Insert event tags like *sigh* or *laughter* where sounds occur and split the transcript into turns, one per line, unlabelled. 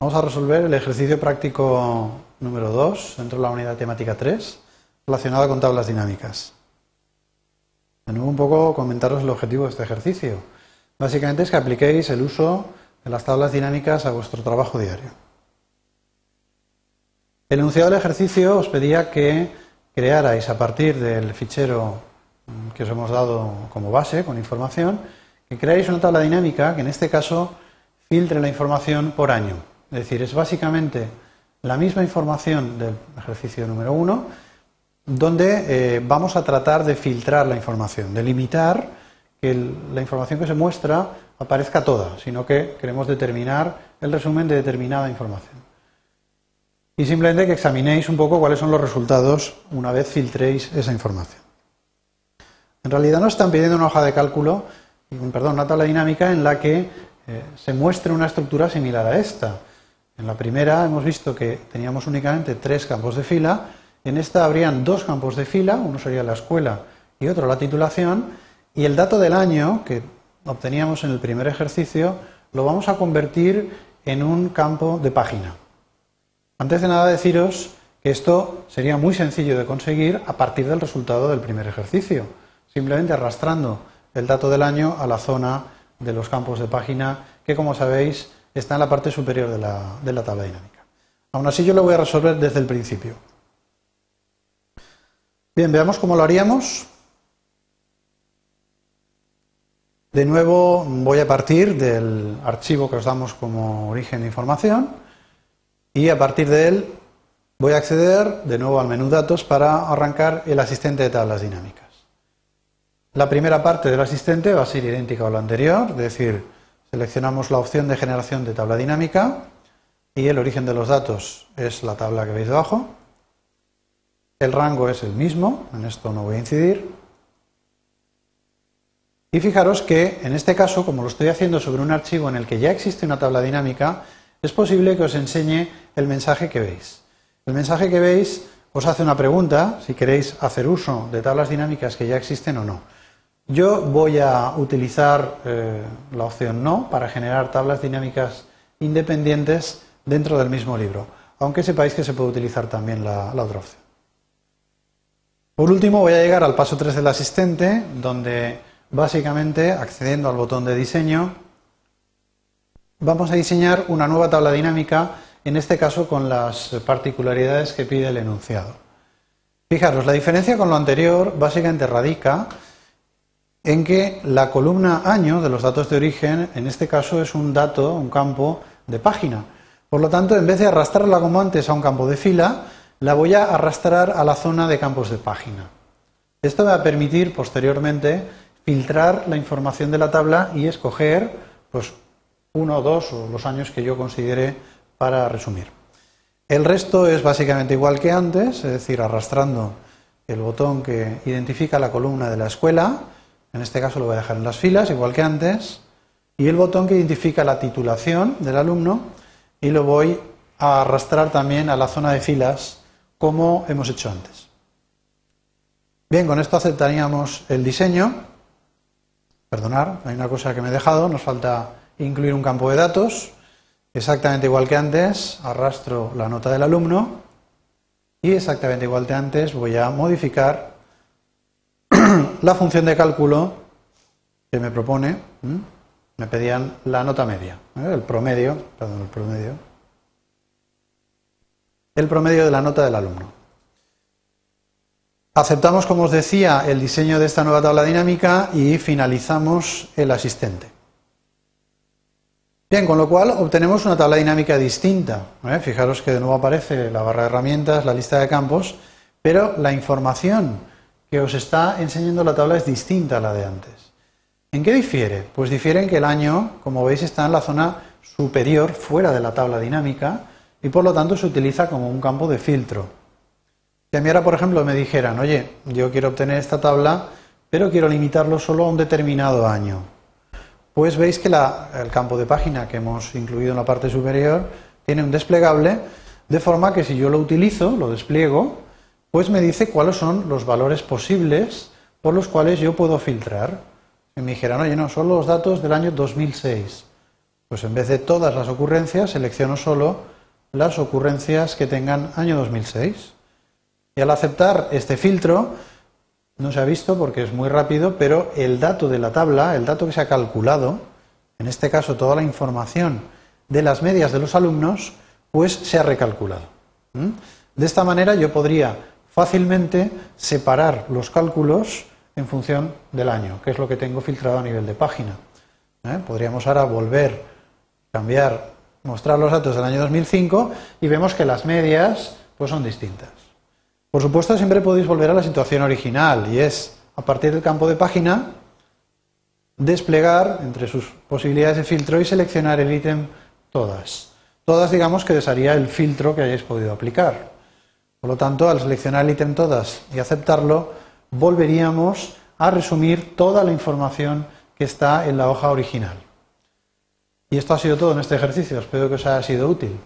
Vamos a resolver el ejercicio práctico número 2 dentro de la unidad temática 3 relacionada con tablas dinámicas. De nuevo un poco comentaros el objetivo de este ejercicio. Básicamente es que apliquéis el uso de las tablas dinámicas a vuestro trabajo diario. El enunciado del ejercicio os pedía que crearais a partir del fichero que os hemos dado como base, con información, que creáis una tabla dinámica que en este caso filtre la información por año. Es decir, es básicamente la misma información del ejercicio número uno, donde eh, vamos a tratar de filtrar la información, de limitar que la información que se muestra aparezca toda, sino que queremos determinar el resumen de determinada información. Y simplemente que examinéis un poco cuáles son los resultados una vez filtréis esa información. En realidad nos están pidiendo una hoja de cálculo, perdón, una tabla dinámica en la que eh, se muestre una estructura similar a esta. En la primera hemos visto que teníamos únicamente tres campos de fila, en esta habrían dos campos de fila, uno sería la escuela y otro la titulación, y el dato del año que obteníamos en el primer ejercicio lo vamos a convertir en un campo de página. Antes de nada deciros que esto sería muy sencillo de conseguir a partir del resultado del primer ejercicio, simplemente arrastrando el dato del año a la zona de los campos de página que, como sabéis, está en la parte superior de la, tabla dinámica. Aún así yo lo voy a resolver desde el principio. Bien, veamos cómo lo haríamos. De nuevo voy a partir del archivo que os damos como origen de información y a partir de él voy a acceder de nuevo al menú datos para arrancar el asistente de tablas dinámicas. La primera parte del asistente va a ser idéntica a lo anterior, es decir, Seleccionamos la opción de generación de tabla dinámica y el origen de los datos es la tabla que veis debajo. El rango es el mismo, en esto no voy a incidir. Y fijaros que en este caso, como lo estoy haciendo sobre un archivo en el que ya existe una tabla dinámica, es posible que os enseñe el mensaje que veis. El mensaje que veis os hace una pregunta, si queréis hacer uso de tablas dinámicas que ya existen o no. Yo voy a utilizar eh, la opción no para generar tablas dinámicas independientes dentro del mismo libro, aunque sepáis que se puede utilizar también la, la otra opción. Por último, voy a llegar al paso 3 del asistente, donde básicamente, accediendo al botón de diseño, vamos a diseñar una nueva tabla dinámica, en este caso con las particularidades que pide el enunciado. Fijaros, la diferencia con lo anterior básicamente radica en que la columna año de los datos de origen, en este caso, es un dato, un campo de página. Por lo tanto, en vez de arrastrarla como antes a un campo de fila, la voy a arrastrar a la zona de campos de página. Esto me va a permitir posteriormente filtrar la información de la tabla y escoger pues, uno o dos o los años que yo considere para resumir. El resto es básicamente igual que antes, es decir, arrastrando el botón que identifica la columna de la escuela, en este caso lo voy a dejar en las filas, igual que antes. Y el botón que identifica la titulación del alumno y lo voy a arrastrar también a la zona de filas como hemos hecho antes. Bien, con esto aceptaríamos el diseño. Perdonar, hay una cosa que me he dejado, nos falta incluir un campo de datos. Exactamente igual que antes, arrastro la nota del alumno y exactamente igual que antes voy a modificar *clears throat* la función de cálculo que me propone, me pedían la nota media, ¿eh? el promedio, perdón, el promedio, el promedio de la nota del alumno. Aceptamos, como os decía, el diseño de esta nueva tabla dinámica y finalizamos el asistente. Bien, con lo cual obtenemos una tabla dinámica distinta. ¿eh? Fijaros que de nuevo aparece la barra de herramientas, la lista de campos, pero la información que os está enseñando la tabla es distinta a la de antes. ¿En qué difiere? Pues difiere en que el año, como veis, está en la zona superior, fuera de la tabla dinámica, y por lo tanto se utiliza como un campo de filtro. Si a mí ahora, por ejemplo, me dijeran, oye, yo quiero obtener esta tabla, pero quiero limitarlo solo a un determinado año, pues veis que el campo de página que hemos incluido en la parte superior tiene un desplegable, de forma que si yo lo utilizo, lo despliego, pues me dice cuáles son los valores posibles por los cuales yo puedo filtrar. Y me dijeran, oye, no, son los datos del año 2006. Pues en vez de todas las ocurrencias, selecciono solo las ocurrencias que tengan año 2006. Y al aceptar este filtro, no se ha visto porque es muy rápido, pero el dato de la tabla, el dato que se ha calculado, en este caso toda la información de las medias de los alumnos, pues se ha recalculado. De esta manera yo podría fácilmente separar los cálculos en función del año, que es lo que tengo filtrado a nivel de página. ¿eh? Podríamos ahora volver, cambiar, mostrar los datos del año 2005 y vemos que las medias pues son distintas. Por supuesto, siempre podéis volver a la situación original y es, a partir del campo de página, desplegar entre sus posibilidades de filtro y seleccionar el ítem todas. Todas, digamos, que desharía el filtro que hayáis podido aplicar. Por lo tanto, al seleccionar el ítem todas y aceptarlo, volveríamos a resumir toda la información que está en la hoja original. Y esto ha sido todo en este ejercicio. Espero que os haya sido útil.